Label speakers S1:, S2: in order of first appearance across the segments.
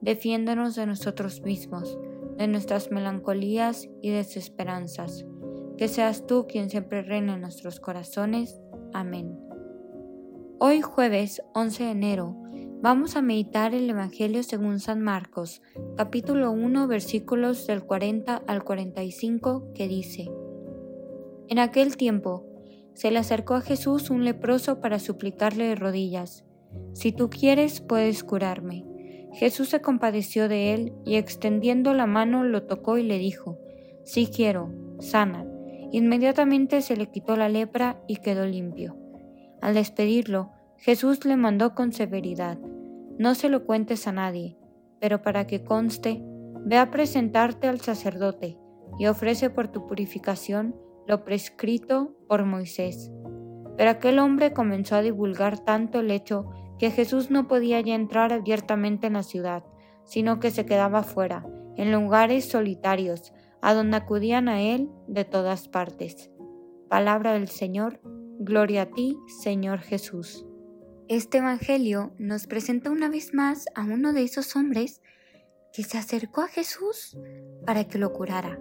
S1: Defiéndanos de nosotros mismos, de nuestras melancolías y desesperanzas. Que seas tú quien siempre reine en nuestros corazones. Amén. Hoy jueves 11 de enero vamos a meditar el Evangelio según San Marcos, capítulo 1, versículos del 40 al 45, que dice, En aquel tiempo se le acercó a Jesús un leproso para suplicarle de rodillas, Si tú quieres, puedes curarme. Jesús se compadeció de él y extendiendo la mano lo tocó y le dijo, Sí quiero, sana. Inmediatamente se le quitó la lepra y quedó limpio. Al despedirlo, Jesús le mandó con severidad, No se lo cuentes a nadie, pero para que conste, ve a presentarte al sacerdote y ofrece por tu purificación lo prescrito por Moisés. Pero aquel hombre comenzó a divulgar tanto el hecho que Jesús no podía ya entrar abiertamente en la ciudad, sino que se quedaba fuera, en lugares solitarios, a donde acudían a Él de todas partes. Palabra del Señor, gloria a ti, Señor Jesús. Este Evangelio nos presenta una vez más a uno de esos hombres que se acercó a Jesús para que lo curara,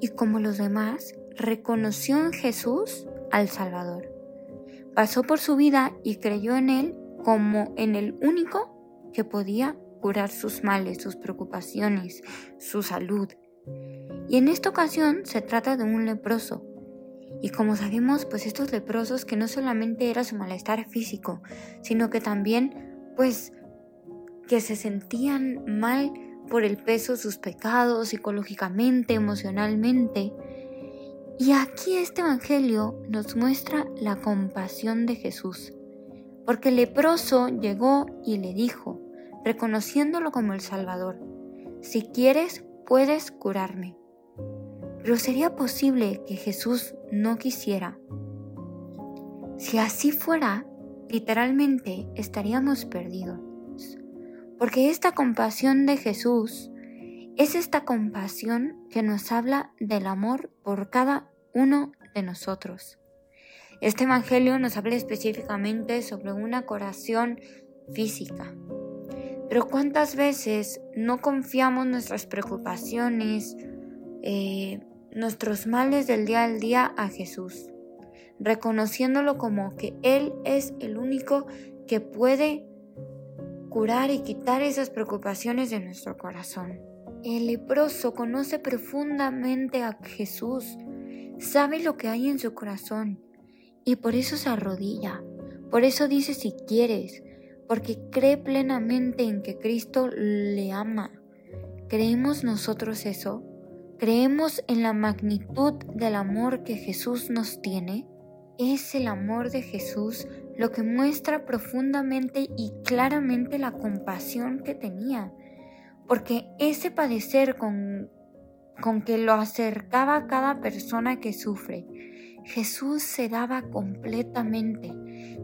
S1: y como los demás, reconoció en Jesús al Salvador. Pasó por su vida y creyó en Él como en el único que podía curar sus males, sus preocupaciones, su salud. Y en esta ocasión se trata de un leproso. Y como sabemos, pues estos leprosos que no solamente era su malestar físico, sino que también pues que se sentían mal por el peso de sus pecados, psicológicamente, emocionalmente. Y aquí este Evangelio nos muestra la compasión de Jesús porque el leproso llegó y le dijo, reconociéndolo como el Salvador, si quieres, puedes curarme. Pero sería posible que Jesús no quisiera. Si así fuera, literalmente estaríamos perdidos. Porque esta compasión de Jesús es esta compasión que nos habla del amor por cada uno de nosotros. Este Evangelio nos habla específicamente sobre una curación física. Pero ¿cuántas veces no confiamos nuestras preocupaciones, eh, nuestros males del día al día a Jesús? Reconociéndolo como que Él es el único que puede curar y quitar esas preocupaciones de nuestro corazón. El leproso conoce profundamente a Jesús, sabe lo que hay en su corazón y por eso se arrodilla, por eso dice si quieres, porque cree plenamente en que Cristo le ama. ¿Creemos nosotros eso? ¿Creemos en la magnitud del amor que Jesús nos tiene? Es el amor de Jesús lo que muestra profundamente y claramente la compasión que tenía, porque ese padecer con, con que lo acercaba a cada persona que sufre, Jesús se daba completamente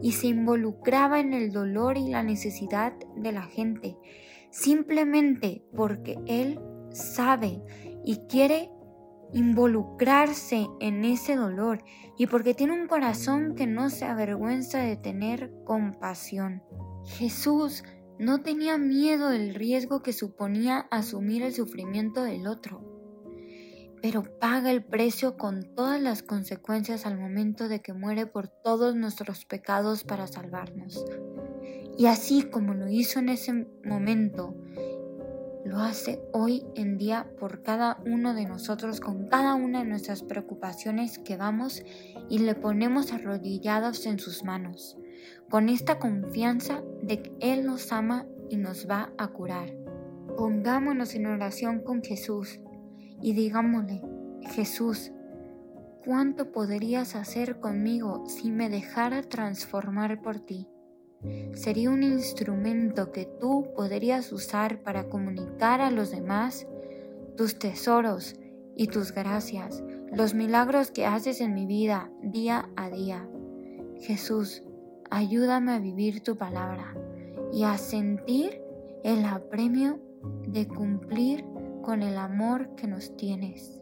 S1: y se involucraba en el dolor y la necesidad de la gente, simplemente porque Él sabe y quiere involucrarse en ese dolor y porque tiene un corazón que no se avergüenza de tener compasión. Jesús no tenía miedo del riesgo que suponía asumir el sufrimiento del otro pero paga el precio con todas las consecuencias al momento de que muere por todos nuestros pecados para salvarnos. Y así como lo hizo en ese momento, lo hace hoy en día por cada uno de nosotros, con cada una de nuestras preocupaciones que vamos y le ponemos arrodillados en sus manos, con esta confianza de que Él nos ama y nos va a curar. Pongámonos en oración con Jesús y digámosle, Jesús, ¿cuánto podrías hacer conmigo si me dejara transformar por ti? sería un instrumento que tú podrías usar para comunicar a los demás tus tesoros y tus gracias, los milagros que haces en mi vida día a día. Jesús, ayúdame a vivir tu palabra y a sentir el apremio de cumplir con el amor que nos tienes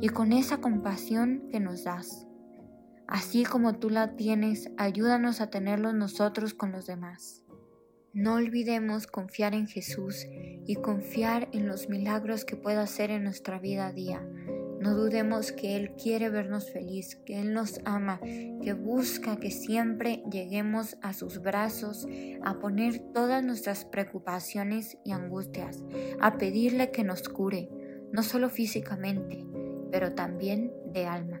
S1: y con esa compasión que nos das. Así como tú la tienes, ayúdanos a tenerlo nosotros con los demás. No olvidemos confiar en Jesús y confiar en los milagros que pueda hacer en nuestra vida a día. No dudemos que Él quiere vernos feliz, que Él nos ama, que busca que siempre lleguemos a sus brazos, a poner todas nuestras preocupaciones y angustias, a pedirle que nos cure, no solo físicamente, pero también de alma.